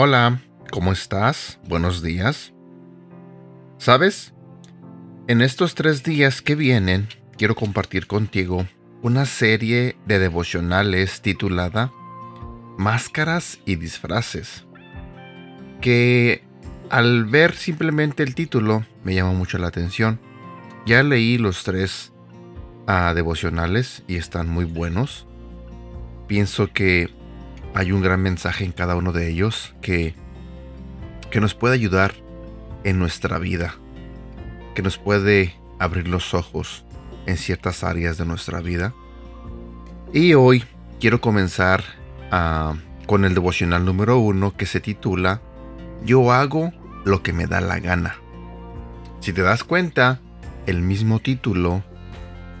Hola, ¿cómo estás? Buenos días. ¿Sabes? En estos tres días que vienen, quiero compartir contigo una serie de devocionales titulada Máscaras y disfraces, que al ver simplemente el título me llamó mucho la atención. Ya leí los tres ah, devocionales y están muy buenos. Pienso que hay un gran mensaje en cada uno de ellos que, que nos puede ayudar en nuestra vida, que nos puede abrir los ojos en ciertas áreas de nuestra vida. Y hoy quiero comenzar ah, con el devocional número uno que se titula Yo hago lo que me da la gana. Si te das cuenta, el mismo título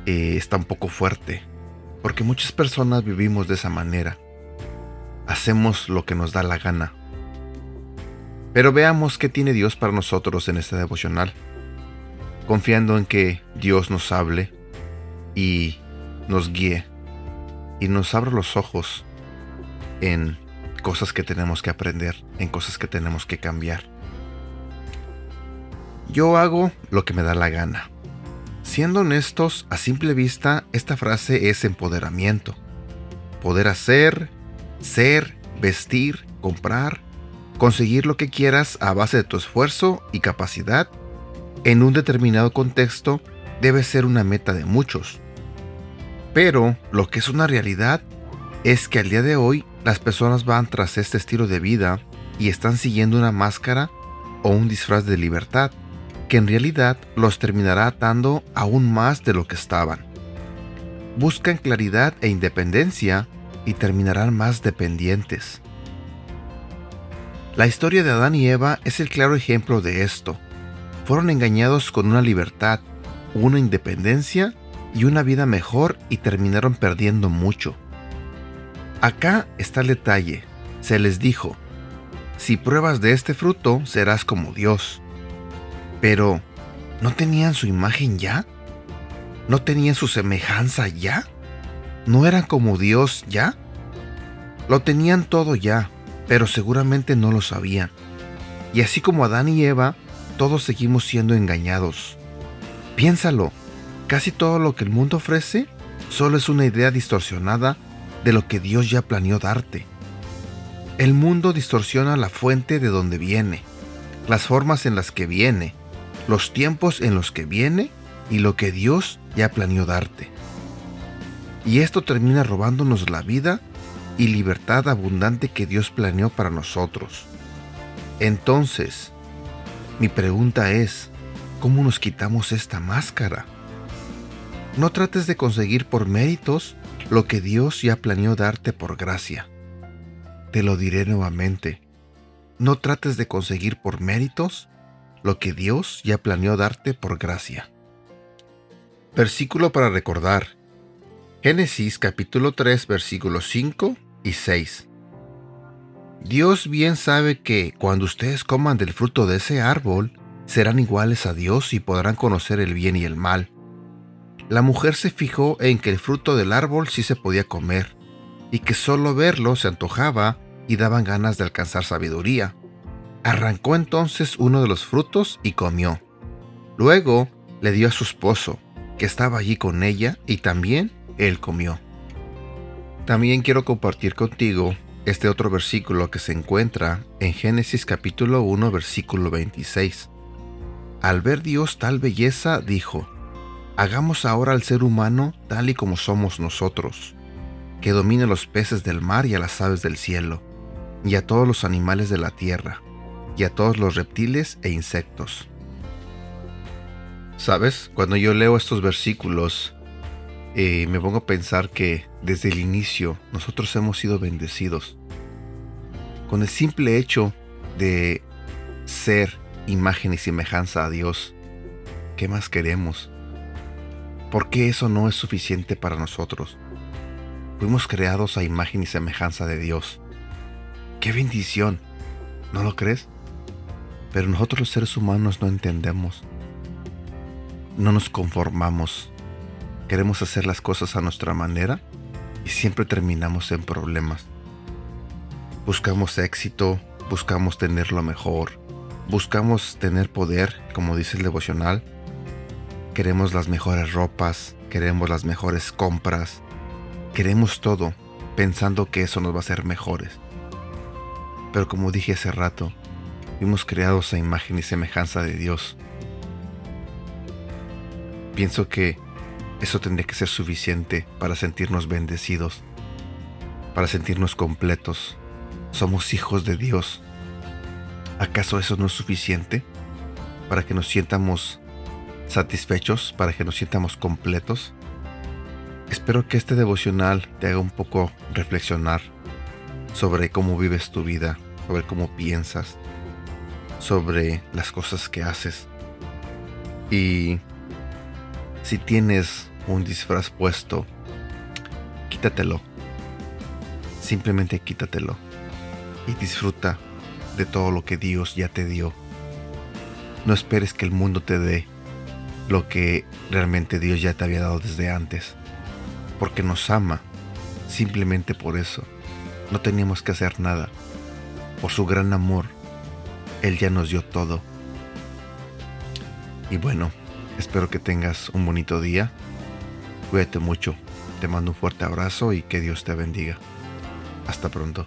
eh, está un poco fuerte, porque muchas personas vivimos de esa manera hacemos lo que nos da la gana. Pero veamos qué tiene Dios para nosotros en este devocional, confiando en que Dios nos hable y nos guíe y nos abra los ojos en cosas que tenemos que aprender, en cosas que tenemos que cambiar. Yo hago lo que me da la gana. Siendo honestos, a simple vista, esta frase es empoderamiento. Poder hacer ser, vestir, comprar, conseguir lo que quieras a base de tu esfuerzo y capacidad en un determinado contexto debe ser una meta de muchos. Pero lo que es una realidad es que al día de hoy las personas van tras este estilo de vida y están siguiendo una máscara o un disfraz de libertad que en realidad los terminará atando aún más de lo que estaban. Buscan claridad e independencia y terminarán más dependientes. La historia de Adán y Eva es el claro ejemplo de esto. Fueron engañados con una libertad, una independencia y una vida mejor y terminaron perdiendo mucho. Acá está el detalle. Se les dijo, si pruebas de este fruto serás como Dios. Pero, ¿no tenían su imagen ya? ¿No tenían su semejanza ya? ¿No eran como Dios ya? Lo tenían todo ya, pero seguramente no lo sabían. Y así como Adán y Eva, todos seguimos siendo engañados. Piénsalo, casi todo lo que el mundo ofrece solo es una idea distorsionada de lo que Dios ya planeó darte. El mundo distorsiona la fuente de donde viene, las formas en las que viene, los tiempos en los que viene y lo que Dios ya planeó darte y esto termina robándonos la vida y libertad abundante que Dios planeó para nosotros. Entonces, mi pregunta es, ¿cómo nos quitamos esta máscara? No trates de conseguir por méritos lo que Dios ya planeó darte por gracia. Te lo diré nuevamente. No trates de conseguir por méritos lo que Dios ya planeó darte por gracia. Versículo para recordar. Génesis capítulo 3 versículos 5 y 6. Dios bien sabe que cuando ustedes coman del fruto de ese árbol, serán iguales a Dios y podrán conocer el bien y el mal. La mujer se fijó en que el fruto del árbol sí se podía comer, y que solo verlo se antojaba y daban ganas de alcanzar sabiduría. Arrancó entonces uno de los frutos y comió. Luego le dio a su esposo, que estaba allí con ella, y también él comió. También quiero compartir contigo este otro versículo que se encuentra en Génesis capítulo 1 versículo 26. Al ver Dios tal belleza, dijo, Hagamos ahora al ser humano tal y como somos nosotros, que domine los peces del mar y a las aves del cielo, y a todos los animales de la tierra, y a todos los reptiles e insectos. ¿Sabes? Cuando yo leo estos versículos, eh, me pongo a pensar que desde el inicio nosotros hemos sido bendecidos. Con el simple hecho de ser imagen y semejanza a Dios, ¿qué más queremos? ¿Por qué eso no es suficiente para nosotros? Fuimos creados a imagen y semejanza de Dios. ¡Qué bendición! ¿No lo crees? Pero nosotros los seres humanos no entendemos. No nos conformamos Queremos hacer las cosas a nuestra manera y siempre terminamos en problemas. Buscamos éxito, buscamos tener lo mejor, buscamos tener poder, como dice el devocional, queremos las mejores ropas, queremos las mejores compras, queremos todo pensando que eso nos va a hacer mejores. Pero como dije hace rato, fuimos creados a imagen y semejanza de Dios. Pienso que eso tendría que ser suficiente para sentirnos bendecidos, para sentirnos completos. Somos hijos de Dios. ¿Acaso eso no es suficiente para que nos sientamos satisfechos, para que nos sientamos completos? Espero que este devocional te haga un poco reflexionar sobre cómo vives tu vida, sobre cómo piensas, sobre las cosas que haces. Y si tienes un disfraz puesto, quítatelo. Simplemente quítatelo. Y disfruta de todo lo que Dios ya te dio. No esperes que el mundo te dé lo que realmente Dios ya te había dado desde antes. Porque nos ama. Simplemente por eso. No teníamos que hacer nada. Por su gran amor. Él ya nos dio todo. Y bueno, Espero que tengas un bonito día. Cuídate mucho. Te mando un fuerte abrazo y que Dios te bendiga. Hasta pronto.